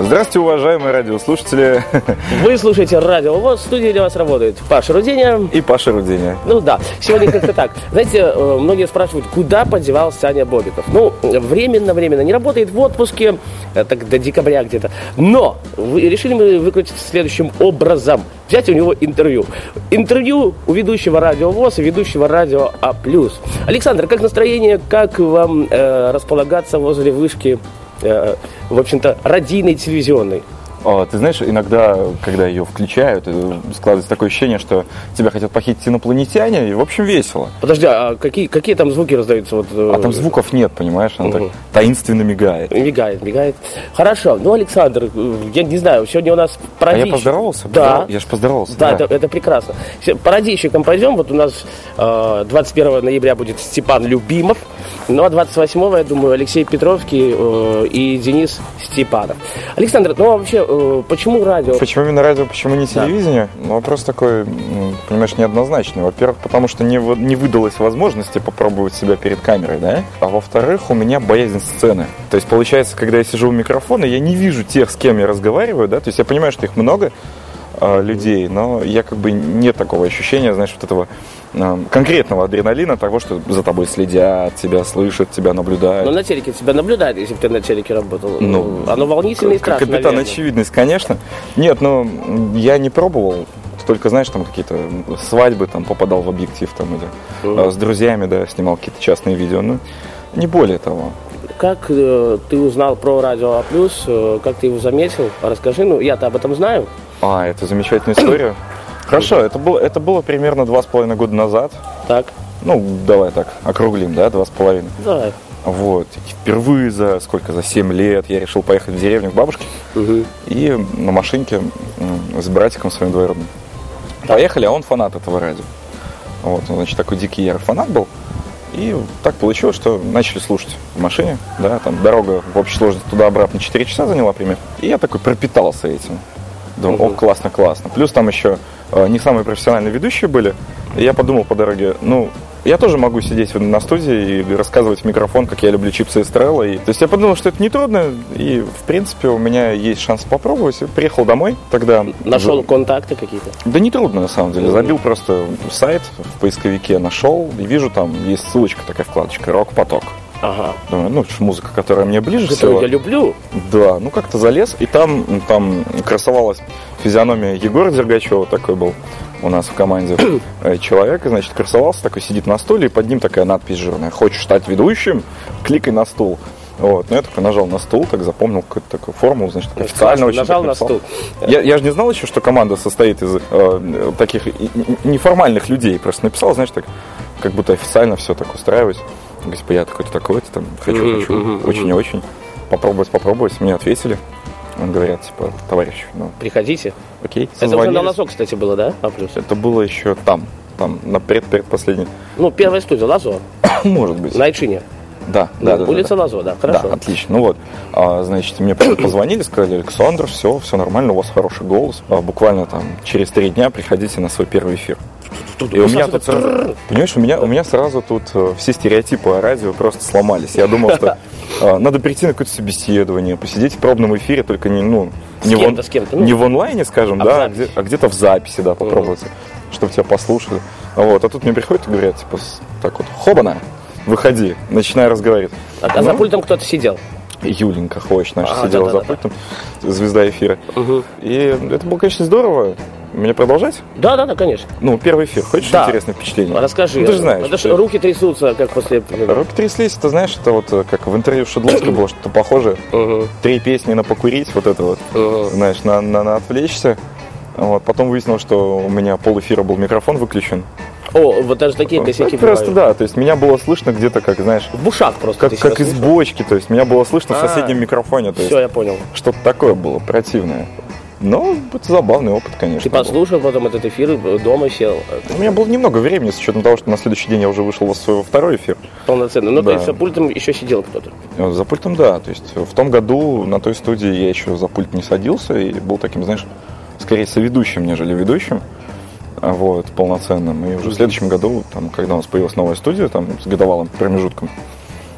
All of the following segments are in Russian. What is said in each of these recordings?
Здравствуйте, уважаемые радиослушатели Вы слушаете радио ВОЗ, в студии для вас работает Паша Руденя. и Паша Руденя. Ну да, сегодня как-то так. Знаете, э, многие спрашивают, куда подевался Саня Бобиков. Ну, временно-временно не работает в отпуске, э, так до декабря где-то. Но решили мы выкрутить следующим образом. Взять у него интервью. Интервью у ведущего радио ВОЗ и ведущего радио А+. Александр, как настроение, как вам э, располагаться возле вышки, в общем-то, радийной телевизионной? Ты знаешь, иногда, когда ее включают, э, складывается такое ощущение, что тебя хотят похитить инопланетяне, и, в общем, весело. Подожди, а какие, какие там звуки раздаются? Вот, э, А там звуков нет, понимаешь? Она так Мгм. таинственно мигает. Мигает, мигает. Хорошо. Ну, Александр, э, я не знаю, сегодня у нас А пародийщик. я поздоровался? Да. Я же поздоровался. Да, Это, это прекрасно. Пародийщиком пойдем. Вот у нас э, 21 ноября будет Степан Любимов. Ну, а 28 я думаю, Алексей Петровский и Денис Степанов. Александр, ну, а вообще, э, почему радио? Почему именно радио, почему не телевидение? Ну, вопрос такой, понимаешь, неоднозначный. Во-первых, потому что не, не выдалось возможности попробовать себя перед камерой, да? А во-вторых, у меня боязнь сцены. То есть, получается, когда я сижу у микрофона, я не вижу тех, с кем я разговариваю, да? То есть, я понимаю, что их много, э, людей, но я как бы нет такого ощущения, знаешь, вот этого конкретного адреналина того, что за тобой следят, тебя слышат, тебя наблюдают. Ну, на телеке тебя наблюдают, если бы ты на телеке работал. Ну, Оно волнительно и страшно, Капитан наверное. очевидность, конечно. Нет, ну, я не пробовал. Только, знаешь, там какие-то свадьбы, там, попадал в объектив, там, или э, с друзьями, да, снимал какие-то частные видео. Ну, не более того. Как э, ты узнал про радио А+, э, как ты его заметил? Расскажи, ну, я-то об этом знаю. А, это замечательная история. Хорошо, это было, это было примерно два с половиной года назад. Так, Ну, давай так, округлим, да, два с половиной. давай. Вот. И впервые за сколько, за 7 лет я решил поехать в деревню к бабушке. Мгм. и на машинке с братиком своим двоюродным. Поехали, а он фанат этого радио. Вот, он, значит, такой дикий ярый фанат был. И так получилось, что начали слушать в машине, да, там дорога в общей сложности туда-обратно 4 часа заняла примерно. И я такой пропитался этим. Думаю, о, классно, классно. Плюс там еще э, не самые профессиональные ведущие были. И я подумал по дороге, ну, я тоже могу сидеть на студии и рассказывать в микрофон, как я люблю чипсы Эстрелла. И... То есть я подумал, что это нетрудно, и, в принципе, у меня есть шанс попробовать. И приехал домой тогда. Нашел контакты какие-то? Да нетрудно, на самом деле. Забил просто сайт в поисковике, нашел, и вижу, там есть ссылочка, такая вкладочка «Рок-поток». Ага. Думаю, ну, музыка, которая мне ближе Которую всего. я люблю. Да, ну как-то залез, и там, там красовалась физиономия Егора Дергачева, такой был у нас в команде э, человек, значит, красовался, такой сидит на стуле, и под ним такая надпись жирная. Хочешь стать ведущим? Кликай на стул. Вот, ну я такой нажал на стул, так запомнил какую-то такую формулу, значит, так официально очень Нажал на стул. Я, я же не знал еще, что команда состоит из э, таких неформальных людей. Просто написал, знаешь, так, как будто официально все так устраивать. Типа, я такой-то такой-то, там, хочу, хочу, мгм, мгм. очень и очень. Попробовать, попробовать. Мне ответили. Говорят, типа, товарищ, ну, Приходите. окей. Это уже на. Лазо, кстати, было, да? А плюс. Это было еще там, там, на пред предпоследней. Ну, первая студия Лазо. Может быть. На Айчине. Да, Ну, да, да, да, улица да. Лазо, да, хорошо. Да, отлично. Ну вот, а, значит, мне позвонили, сказали, Александр, все, все нормально, у вас хороший голос. А, буквально там через три дня приходите на свой первый эфир. И у меня тут понимаешь, у меня, у меня сразу тут э, все стереотипы о радио просто сломались. Я думал, что э, надо прийти на какое-то собеседование, посидеть в пробном эфире, только не, ну, не, в, он- ну. не в онлайне, скажем, А да, а где- а где-то в записи, да, попробовать, чтобы тебя послушали. Вот, а тут мне приходят и говорят, типа, так вот, хобана, выходи, начинай разговаривать. А, а за Ну, пультом кто-то сидел. Юленька Хвощ наша А, сидела за да-да-да. пультом, звезда эфира. И это было, конечно, здорово. Мне продолжать? Да, да, да, конечно. Ну, первый эфир. Хочешь Да. интересное впечатление? Расскажи. Ну, ты же знаешь. Ж что- руки трясутся, как после... Руки тряслись, ты знаешь, это вот э, как в интервью Шедловской было что-то похожее. Мгм. Три песни на покурить, вот это вот, Мгм. знаешь, на, на, на отвлечься. Вот. Потом выяснилось, что у меня пол эфира был микрофон выключен. О, вот даже такие косяки Ну, просто бывают. да, то есть меня было слышно где-то, как, знаешь, В ушах просто. как, ты как из бочки, то есть меня было слышно в А. соседнем микрофоне, то есть Все, я понял. что-то такое было противное. Но это забавный опыт, конечно. Ты был. послушал потом этот эфир, и дома сел. У меня было немного времени, с учетом того, что на следующий день я уже вышел во свой второй эфир. Полноценно. Ну, то Да. есть за пультом еще сидел кто-то. Э, За пультом, да. То есть в том году на той студии я еще за пульт не садился и был таким, знаешь, скорее соведущим, нежели ведущим. А Вот, полноценным. И уже в следующем году, там, когда у нас появилась новая студия, там, с годовалым промежутком,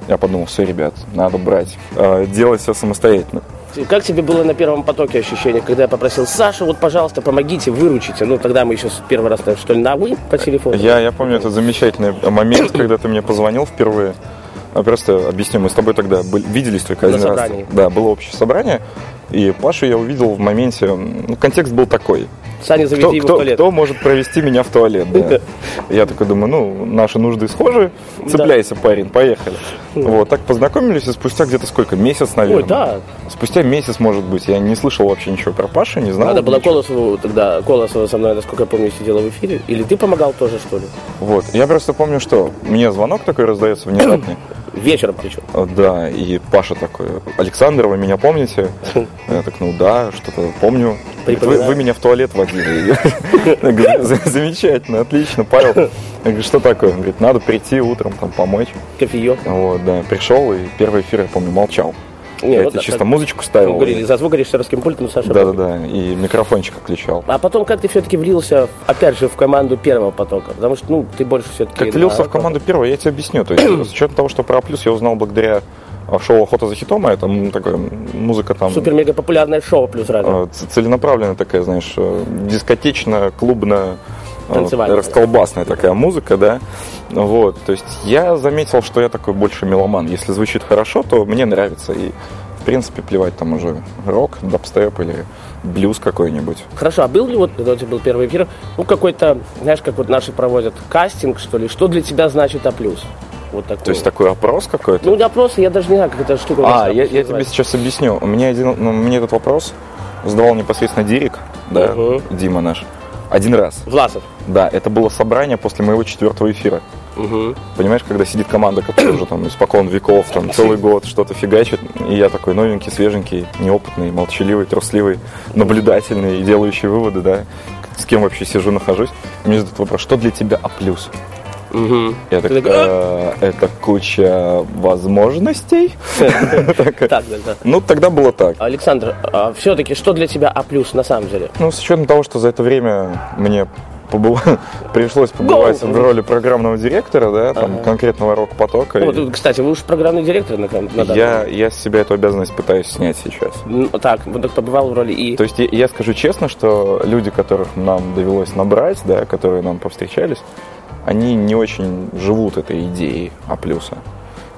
я подумал, все, ребят, надо брать, э, делать все самостоятельно. Как тебе было на первом потоке ощущение, когда я попросил, Саша, вот, пожалуйста, помогите, выручите. Ну, тогда мы еще первый раз, что ли, на «вы» по телефону. Я, я помню этот замечательный момент, когда ты мне позвонил впервые. А Просто объясню, мы с тобой тогда были- виделись только На один раз. собрании. Да, было общее собрание. И Пашу я увидел в моменте, ну, контекст был такой. Саня, заведи Кто, его в кто, туалет. кто может провести меня в туалет? Да. Я такой думаю, ну, наши нужды схожи, цепляйся, парень, поехали. Вот, так познакомились, и спустя где-то сколько, месяц, наверное. Ой, да. Спустя месяц, может быть, я не слышал вообще ничего про Пашу, не знал. Надо было. Колосову тогда, Колосова со мной, насколько я помню, сидела в эфире. Или ты помогал тоже, что ли? Вот, я просто помню, что мне звонок такой раздается внезапный. Вечером причем. Э, Да, и Паша такой, Александр, вы меня помните? Я так, ну да, что-то помню. Вы, вы меня в туалет водили. Я говорю, «За- замечательно, отлично, Павел. Я говорю, что такое? Он говорит, надо прийти утром там помочь. Кофеек. Вот, да, пришел, и первый эфир, я помню, молчал. Не, я вот тебе чисто так. музычку ставил. говорили, и- за звукорежиссерским пультом Саша. Да-да-да, и микрофончик включал. А потом как ты все-таки влился, опять же, в команду первого потока? Потому что, ну, ты больше все-таки... Как влился в команду первого, я тебе объясню. То есть, с учетом того, что про плюс я узнал благодаря а, шоу «Охота за хитом», а это м, такая музыка там... Супер-мега популярное шоу плюс радио. ц- целенаправленная такая, знаешь, э, дискотечная, клубная, Танцевальная. расколбасная такая музыка, да. Вот, то есть я заметил, что я такой больше меломан. Если звучит хорошо, то мне нравится. И, в принципе, плевать там уже рок, дабстеп или блюз какой-нибудь. Хорошо, а был ли вот, когда у тебя был первый эфир, ну, какой-то, знаешь, как вот наши проводят кастинг, что ли, что для тебя значит А+. Вот такой. То есть такой опрос какой-то. Ну, не опрос, я даже не знаю, как эта штука А, я, я тебе сейчас объясню. У меня один, ну, мне этот вопрос задавал непосредственно Дирик, да, Мгм. Дима наш, один раз. Власов. Да, это было собрание после моего четвертого эфира. Угу. Понимаешь, когда сидит команда, которая уже там испокон веков, там целый год что-то фигачит, и я такой новенький, свеженький, неопытный, молчаливый, трусливый, наблюдательный и делающий выводы, да, с кем вообще сижу, нахожусь. Мне задают вопрос, что для тебя А+. Угу. Я так, «Э, это куча возможностей. Ну, тогда было так. Александр, а все-таки что для тебя А+, на самом деле? Ну, с учетом того, что за это время мне пришлось побывать в роли программного директора, да, там, конкретного рок-потока. Ну, и кстати, вы уж программный директор на, на данный я, я с себя эту обязанность пытаюсь снять сейчас. Ну, Так, вот так побывал в роли и... То есть я, я скажу честно, что люди, которых нам довелось набрать, да, которые нам повстречались, они не очень живут этой идеей А плюса.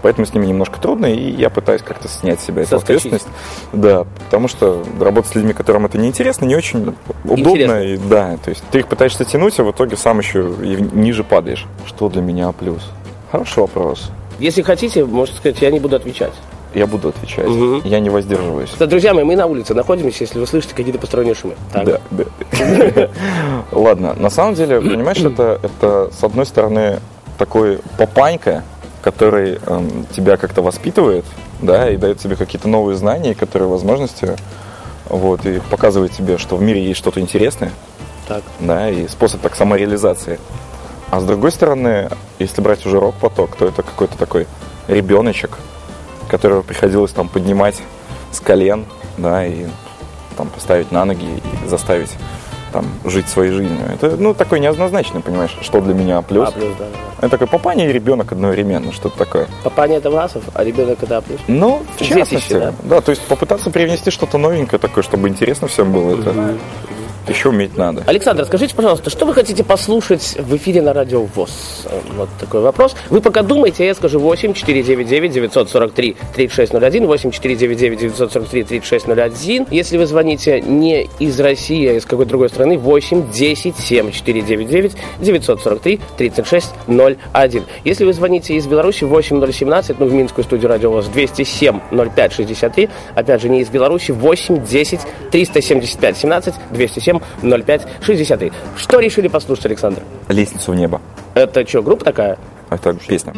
Поэтому с ними немножко трудно, и я пытаюсь как-то снять с себя эту ответственность. Да, потому что работать с людьми, которым это неинтересно, не очень удобно. И, да, то есть ты их пытаешься тянуть, а в итоге сам еще и ниже падаешь. Что для меня А плюс? Хороший вопрос. Если хотите, можете сказать, я не буду отвечать. Я буду отвечать. Мгм. Я не воздерживаюсь. Кстати, друзья мои, мы на улице находимся, если вы слышите какие-то посторонние шумы. Так. Да, да. Ладно, на самом деле, понимаешь, это, это с одной стороны такой папанька, который эм, тебя как-то воспитывает, да, и дает тебе какие-то новые знания, которые возможности, вот, и показывает тебе, что в мире есть что-то интересное, Так. да, и способ так самореализации. А с другой стороны, если брать уже рок-поток, то это какой-то такой ребеночек, которого приходилось там поднимать с колен, да, и там поставить на ноги и заставить там жить своей жизнью. Это, ну, такой неоднозначный, понимаешь, что для меня плюс. А плюс, да. да. Это такой папаня и ребенок одновременно, что-то такое. Папаня это Власов, а ребенок это А плюс. Ну, в частности, да? да? то есть попытаться привнести что-то новенькое такое, чтобы интересно всем было, это еще уметь надо. Александр, скажите, пожалуйста, что вы хотите послушать в эфире на радио ВОЗ? Вот такой вопрос. Вы пока думаете, я скажу 8 499 943 3601, 8 499 943 3601. Если вы звоните не из России, а из какой-то другой страны, 8 10 7 499 943 3601. Если вы звоните из Беларуси, 8 017, ну, в Минскую студию радио ВОЗ 207 05 63, опять же, не из Беларуси, 8 10 375 17 207 05 63. Что решили послушать, Александр? Лестницу в небо. Это что, группа такая? Это песня.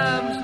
comes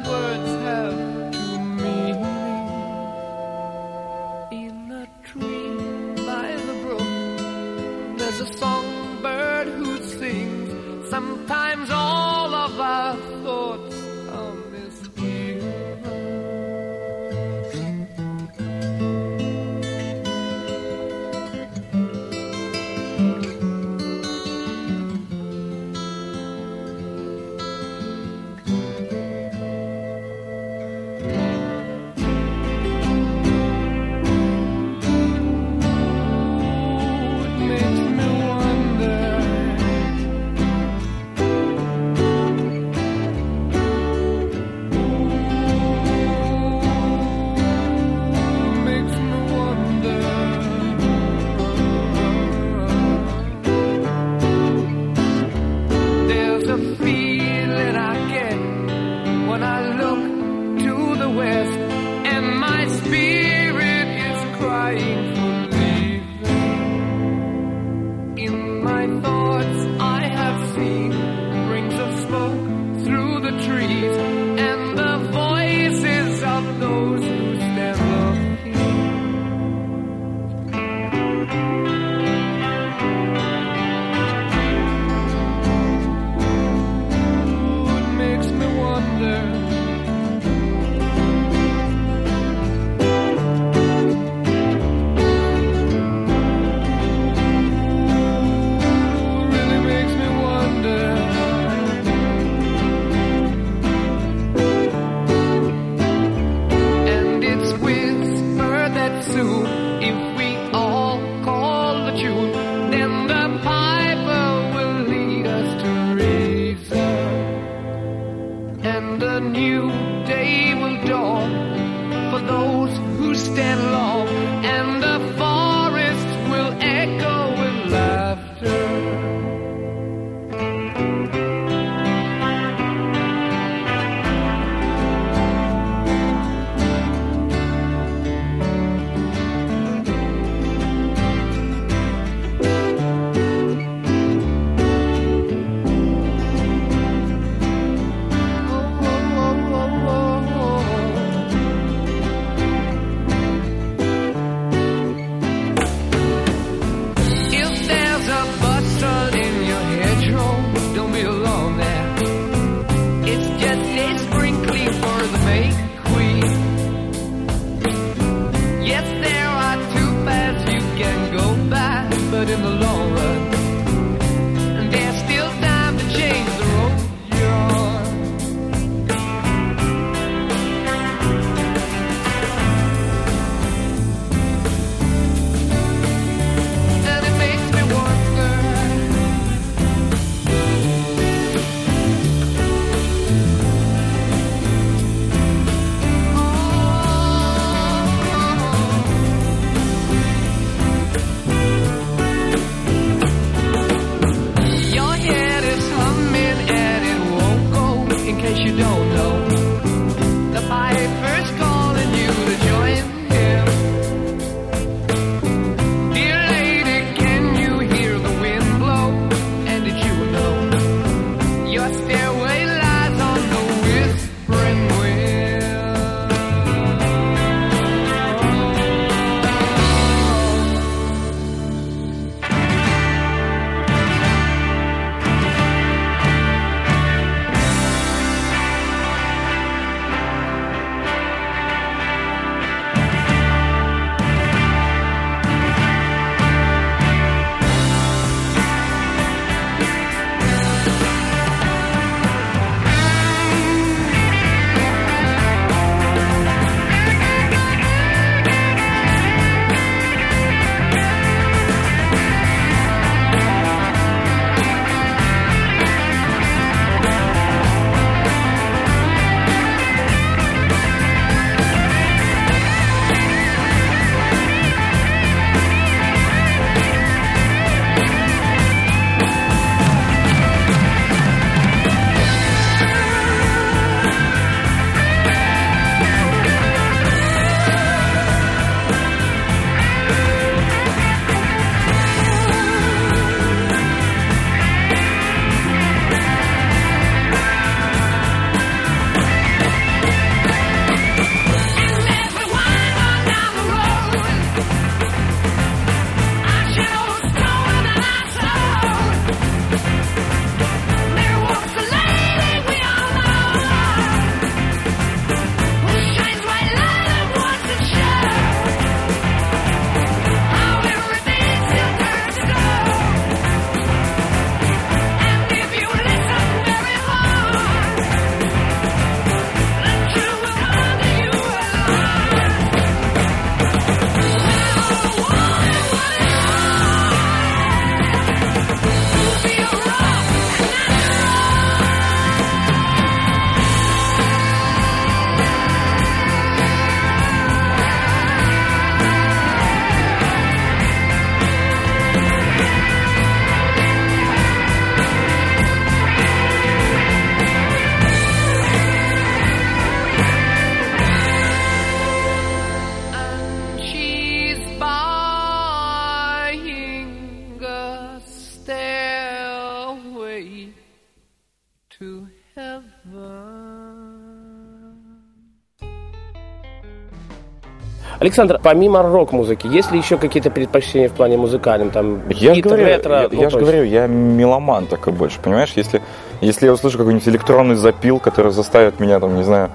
Александр, помимо рок-музыки, есть ли еще какие-то предпочтения в плане музыкальном? Там, Я же говорю, ретро? я, Ну, я же говорю, я меломан такой больше, понимаешь? Если, если я услышу какой-нибудь электронный запил, который заставит меня, там, не знаю,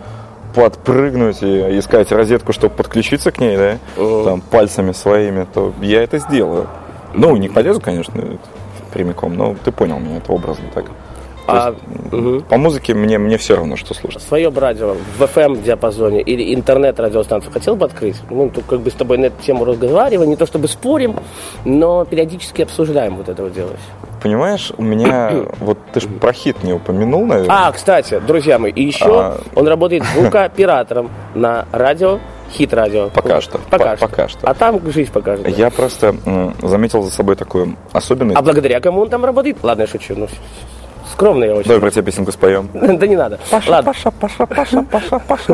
подпрыгнуть и искать розетку, чтобы подключиться к ней, да, там, пальцами своими, то я это сделаю. Ну, не полезу, конечно, прямиком, но ты понял меня, это образно так. А, есть, мгм. По музыке мне, мне все равно, что слушать. Свое бы радио в FM диапазоне или интернет-радиостанцию хотел бы открыть? Ну, тут как бы с тобой на эту тему разговариваем, не то чтобы спорим, но периодически обсуждаем вот это вот дело. Понимаешь, у меня, вот ты же про хит не упомянул, наверное. А, кстати, друзья мои, и еще А. он работает звукооператором на радио, хит-радио. Пока что, Пока по- что. пока что. А там жизнь покажет. да. Я просто заметил за собой такую особенность. А благодаря кому он там работает? Ладно, я шучу. Ну, скромно я очень. Давай про тебя песенку споем. Да не надо. Ладно, Паша, Паша, Паша, Паша, Паша.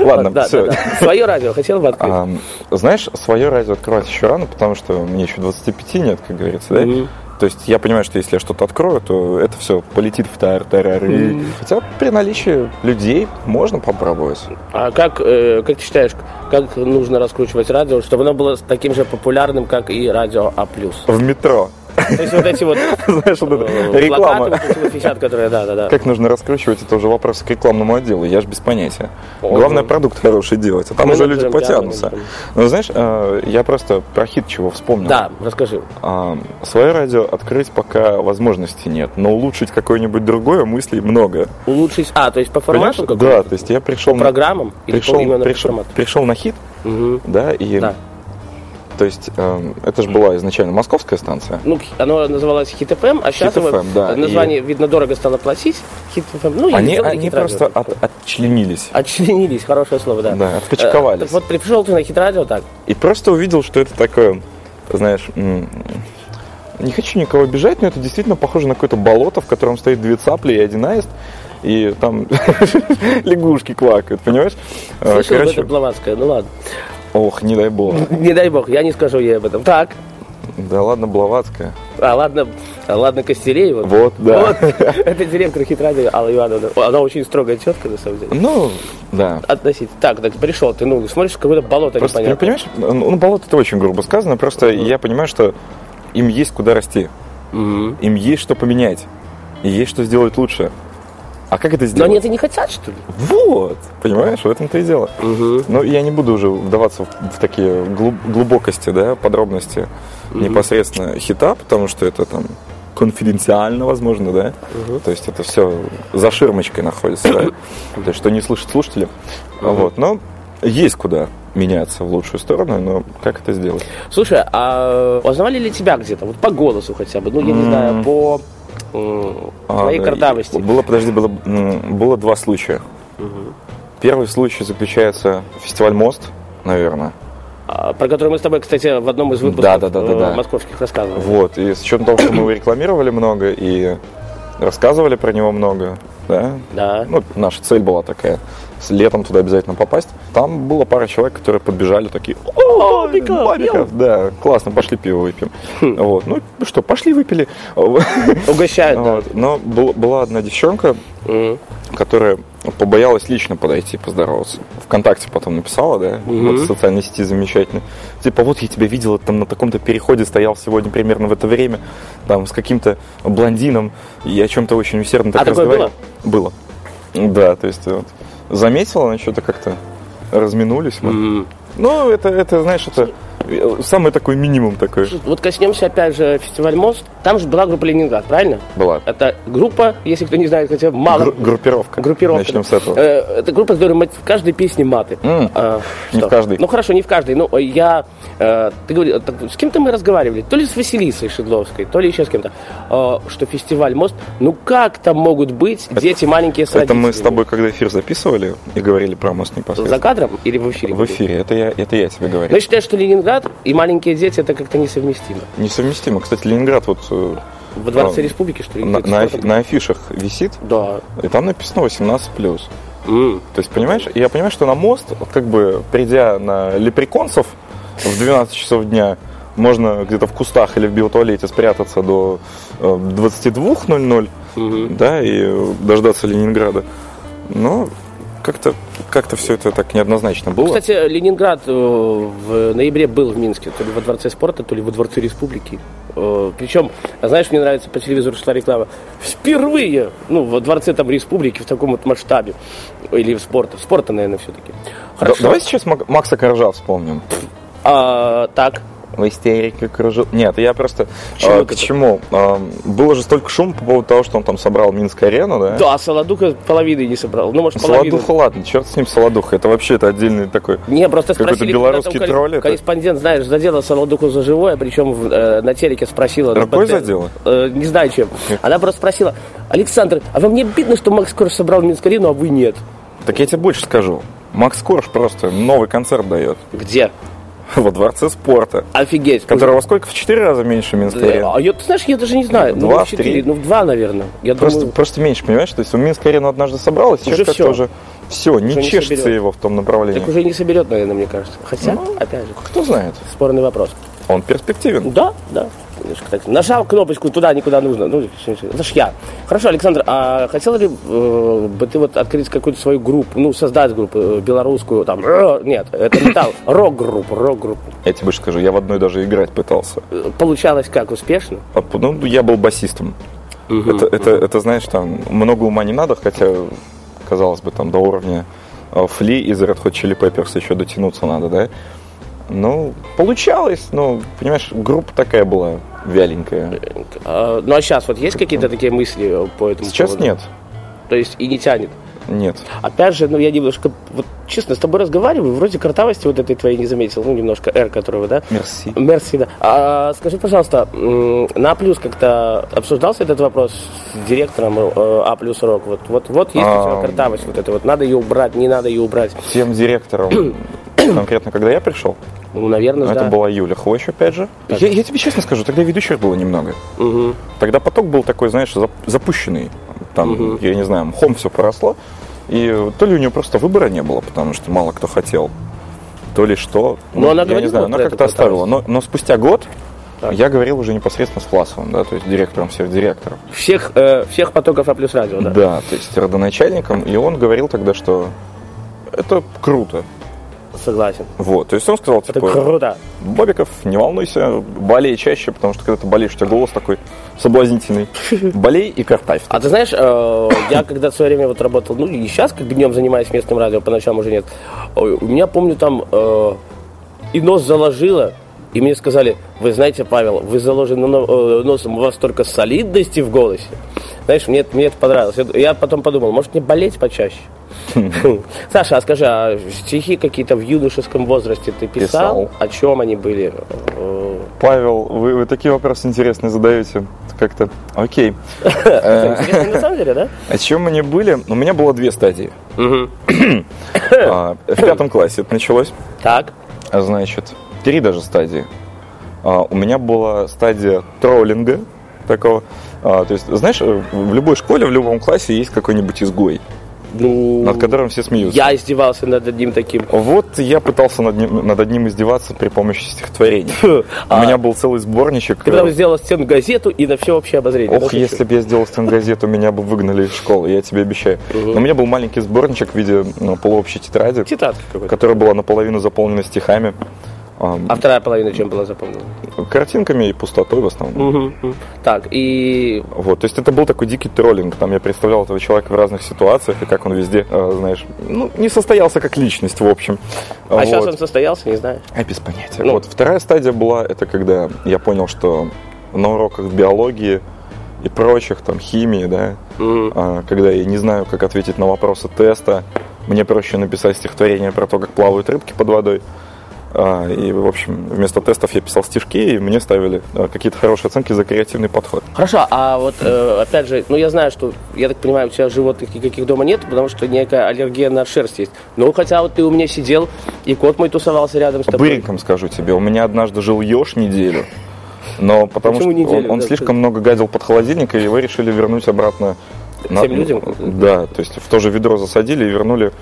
Ладно, да, все. да, да. Свое радио хотел бы открыть. Знаешь, свое радио открывать еще рано, потому что мне еще 25 нет, как говорится, да? Мгм. То есть я понимаю, что если я что-то открою, то это все полетит в тар-тарары. Хотя при наличии людей можно попробовать. А как, э, как ты считаешь, как нужно раскручивать радио, чтобы оно было таким же популярным, как и радио А+. В метро. То есть вот эти вот Знаешь, вот э, это реклама. плакаты, вот эти вот висят, которые, да, да, да. Как нужно раскручивать, это уже вопрос к рекламному отделу. Я же без понятия. Ого. Главное, продукт хороший делать. А там уже люди да, потянутся. Ну, знаешь, э, я просто про хит чего вспомнил. Да, расскажи. А, Свое радио открыть пока возможности нет, но улучшить какое-нибудь другое мыслей много. Улучшить, а, то есть по формату Да, какому-то? то есть я пришел По программам? Пришел, пришел, пришел на хит, Мгм. да, и Да. То есть эм, это же была изначально московская станция. Ну, оно называлось Хит ФМ, а сейчас его FM, да, название, видно, дорого стало платить. Хит ФМ. Ну, и Они, они просто от- отчленились. Отчленились, хорошее слово, да. Да, отпочковались. Э, вот, пришел ты на Хит Радио, так. И просто увидел, что это такое, знаешь, не хочу никого обижать, но это действительно похоже на какое-то болото, в котором стоит две цапли и один аист, и там лягушки квакают, понимаешь? А, Слышал, Короче, это Блаватская, ну ладно. Ох, не дай бог. Не дай бог, я не скажу ей об этом. Так, Да ладно, Блаватская. а ладно, а ладно Костереева. Вот, да. Вот, это директор Хит Радио Алла Ивановна. Она очень строгая тетка, на самом деле. Ну, да. Относительно. Так, так, пришел ты, ну, смотришь, какое-то болото Просто, непонятное. понимаешь, ну, болото это очень грубо сказано, просто я понимаю, что им есть куда расти, Мгм. им есть что поменять, и есть что сделать лучше. А как это Но сделать? они это не хотят, что ли? Вот, понимаешь, в этом-то и дело. Но я не буду уже вдаваться в, в такие глуб- глубокости, да, подробности непосредственно хита, потому что это там конфиденциально, возможно, да. То есть это все за ширмочкой находится, да. То есть что не слышат слушатели. Вот, но есть куда меняться в лучшую сторону, но как это сделать? Слушай, а узнавали ли тебя где-то? Вот по голосу хотя бы, ну, я не знаю, по твоей да, картавости. Было, подожди, было, было два случая. Первый случай заключается фестиваль Мост, наверное. А, Про который мы с тобой, кстати, в одном из выпусков Да, да, да, да, э, да. московских рассказывали. Вот, и с учетом того, что мы его рекламировали много и рассказывали про него много, да, Да. ну, наша цель была такая, с летом туда обязательно попасть. Там было пара человек, которые подбежали такие, о, Бабиков, Бабиков, да, классно, пошли пиво выпьем. Вот, ну что, пошли выпили. Угощают, да. Вот. Но был- была одна девчонка, которая побоялась лично подойти поздороваться. Вконтакте потом написала, да, вот в социальной сети замечательно. Типа, вот я тебя видела там на таком-то переходе, стоял сегодня примерно в это время, там, с каким-то блондином, и о чем-то очень усердно так А разговаривал. Было? Да, то есть вот, заметила, она что-то как-то разминулись мы. М. Ну, это, это, знаешь, это самый такой минимум такой Вот коснемся опять же фестиваль Мост. Там же была группа Ленинград, правильно? была. Это группа, если кто не знает, хотя мало. Гру- группировка. Группировка. Начнем с этого. Э, Это группа, с которой мат- в каждой песне маты. М, А, не что? в каждой. Ну хорошо, не в каждой. Ну, я, э, ты говорил, так, с кем-то мы разговаривали, то ли с Василисой Шедловской, то ли еще с кем-то, э, что фестиваль Мост, ну как там могут быть дети маленькие с Это мы с родителями? тобой, когда эфир записывали и говорили про мост За непосредственно. кадром или в эфире? В эфире. Это я, это я тебе говорю. Но я считаю, что Ленинград и маленькие дети это как-то несовместимо. Несовместимо. Кстати, Ленинград вот э, Во Дворце А, Республики, что ли? на, на афи- на афишах висит, Да. и там написано 18+. М. То есть, понимаешь, я понимаю, что на мост, как бы придя на лепреконцев в 12 часов дня, можно где-то в кустах или в биотуалете спрятаться до э, 22.00, да, и дождаться Ленинграда. Но как-то как все это так неоднозначно было. Кстати, Ленинград э, в ноябре был в Минске, то ли во Дворце спорта, то ли во Дворце Республики. Э, Причем, знаешь, мне нравится по телевизору шла реклама. Впервые, ну, во Дворце там Республики в таком вот масштабе. Или в спорта. Спорта, наверное, все-таки. Да- давай сейчас Мак- Макса Коржа вспомним. А, так, В истерике кружу. Нет, я просто... А, это? к чему? А, было же столько шума по поводу того, что он там собрал Минск-арену, да? да, Солодуха половины не собрал. Ну, может, половину. Солодуха, ладно, черт с ним Солодуха. Это вообще это отдельный такой... Не, просто Какой-то спросили, белорусский там тролль это? корреспондент, знаешь, задела Солодуху за живое, причем в- э, на телеке спросила. Рукой задела? Э, не знаю чем. Она просто спросила, Александр, а вам не обидно, что Макс Корж собрал Минск-арену, а вы нет? Так я тебе больше скажу. Макс Корж просто новый концерт дает Где? во Дворце спорта, Офигеть. которого сколько в четыре раза меньше Минской арены. А я, ты знаешь, я даже не знаю. Два, ну, в четыре, ну, в два, наверное. Я Просто, думаю, просто меньше, понимаешь? То есть он Минскую арену однажды собрал, и сейчас как-то всё. уже все, не Уже не чешется соберет. его в том направлении. так уже не соберет, наверное, мне кажется. Хотя, Ну. опять же, Кто знает? спорный вопрос. Он перспективен. Да, да. Немножко так. Нажал кнопочку туда, никуда нужно. Ну, это ж я. Хорошо, Александр, а хотел ли э, бы ты вот открыть какую-то свою группу, ну, создать группу э, белорусскую, там, э, нет, это металл, рок-группу, рок-группу. Я тебе больше скажу, я в одной даже играть пытался. Э, Получалось как, успешно? А, Ну, я был басистом. Это, это, это, знаешь, там много ума не надо, хотя, казалось бы, там до уровня э, Фли из Red Hot Chili Peppers еще дотянуться надо, да? Ну, получалось, ну, понимаешь, группа такая была вяленькая. А, ну, а сейчас вот есть какие-то такие мысли э, по этому Сейчас поводу? нет, То есть и не тянет? нет. Опять же, ну, я немножко, вот, честно, с тобой разговариваю, вроде картавости вот этой твоей не заметил, ну, немножко R, которого, да? Мерси. Мерси, да. А, скажи, пожалуйста, на А плюс как-то обсуждался этот вопрос с директором э, А плюс Рок? Вот, вот, вот есть у тебя А, картавость вот это вот, надо ее убрать, не надо ее убрать. Тем директором, конкретно, когда я пришел, Ну, наверное, Ну, да. Это была Юля Хвощ, опять же. Я, я тебе честно скажу, тогда ведущих было немного. Мгм. Тогда поток был такой, знаешь, зап- запущенный. Там, я не знаю, мхом все поросло. И то ли у нее просто выбора не было, потому что мало кто хотел, то ли что. Ну, она я не знаю, она как-то оставила. Но, но спустя год Так. я говорил уже непосредственно с Власовым, да, то есть директором всех директоров. Всех, э, всех потоков А плюс радио, да? Да, то есть родоначальником. И он говорил тогда, что это круто. Согласен. Вот, то есть он сказал, Это типа, круто. Бобиков, не волнуйся, болей чаще, потому что когда ты болеешь, у тебя голос такой соблазнительный. Болей и картавь. А ты знаешь, э, я когда в свое время вот работал, ну и сейчас как днем занимаюсь местным радио, по ночам уже нет. Ой, У меня, помню, там э, и нос заложило, и мне сказали, вы знаете, Павел, вы заложены э, носом, у вас столько солидности в голосе. Знаешь, мне, это- мне это понравилось. Я- потом подумал, может мне болеть почаще? Саша, а скажи, а стихи какие-то в юношеском возрасте ты писал? Писал. О чем они были? Э, Павел, вы, вы такие вопросы интересные задаете. Как-то. Окей. Интересно на самом деле, да? О чем не были? У меня было две стадии. А, В пятом классе это началось. Так. А, Значит, три даже стадии. А, У меня была стадия троллинга такого. А, То есть, знаешь, в любой школе, в любом классе есть какой-нибудь изгой, Ну, над которым все смеются. Я издевался над одним таким. Вот я пытался над ним, над одним издеваться при помощи стихотворений. У А меня был целый сборничек. Когда вы сделал стену газету и на все общее обозрение. Ох, Ну, если бы я сделал стенгазету, меня бы выгнали из школы, я тебе обещаю. Но у меня был маленький сборничек в виде ну, полуобщей тетради, какой-то. которая была наполовину заполнена стихами, ам, А вторая половина чем была запомнена? картинками и пустотой в основном. Мгм. Так, и Вот, то есть это был такой дикий троллинг. Там я представлял этого человека в разных ситуациях, и как он везде, э, знаешь, ну, не состоялся как личность, в общем. а сейчас Вот. он состоялся, не знаю. А без понятия. Ну. Вот вторая стадия была, это когда я понял, что на уроках биологии и прочих, там, химии, да, Мгм. а, когда я не знаю, как ответить на вопросы теста, мне проще написать стихотворение про то, как плавают рыбки под водой. А, И, в общем, вместо тестов я писал стишки, и мне ставили а, какие-то хорошие оценки за креативный подход. Хорошо, а вот э, опять же, ну я знаю, что, я так понимаю, у тебя животных никаких дома нет, потому что некая аллергия на шерсть есть. Ну, хотя вот ты у меня сидел, и кот мой тусовался рядом с тобой. Быреньком скажу тебе, у меня однажды жил еж неделю, но потому Почему что неделю? он, он Да, слишком ты- много гадил под холодильник, и его решили вернуть обратно. Всем людям? Да, то есть в то же ведро засадили и вернули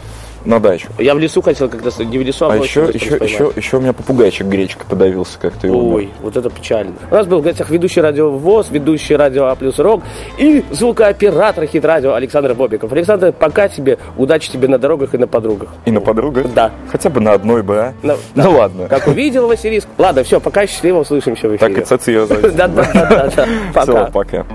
на дачу. Я в лесу хотел как-то, не в лесу, а, А еще, еще, еще, еще у меня попугайчик гречкой подавился как-то. Ой, вот это печально. У нас был в гостях ведущий радио ВОЗ, ведущий радио А плюс Рок и звукооператор хит радио Александр Бобиков. Александр, пока тебе, удачи тебе на дорогах и на подругах. И на подругах? Да. Хотя бы на одной бы, а? Ну, Ну ладно. Как увидел Василиск. Ладно, все, пока счастливо услышимся в Так и эфире. цец ее. Да-да-да. Все, Пока. пока.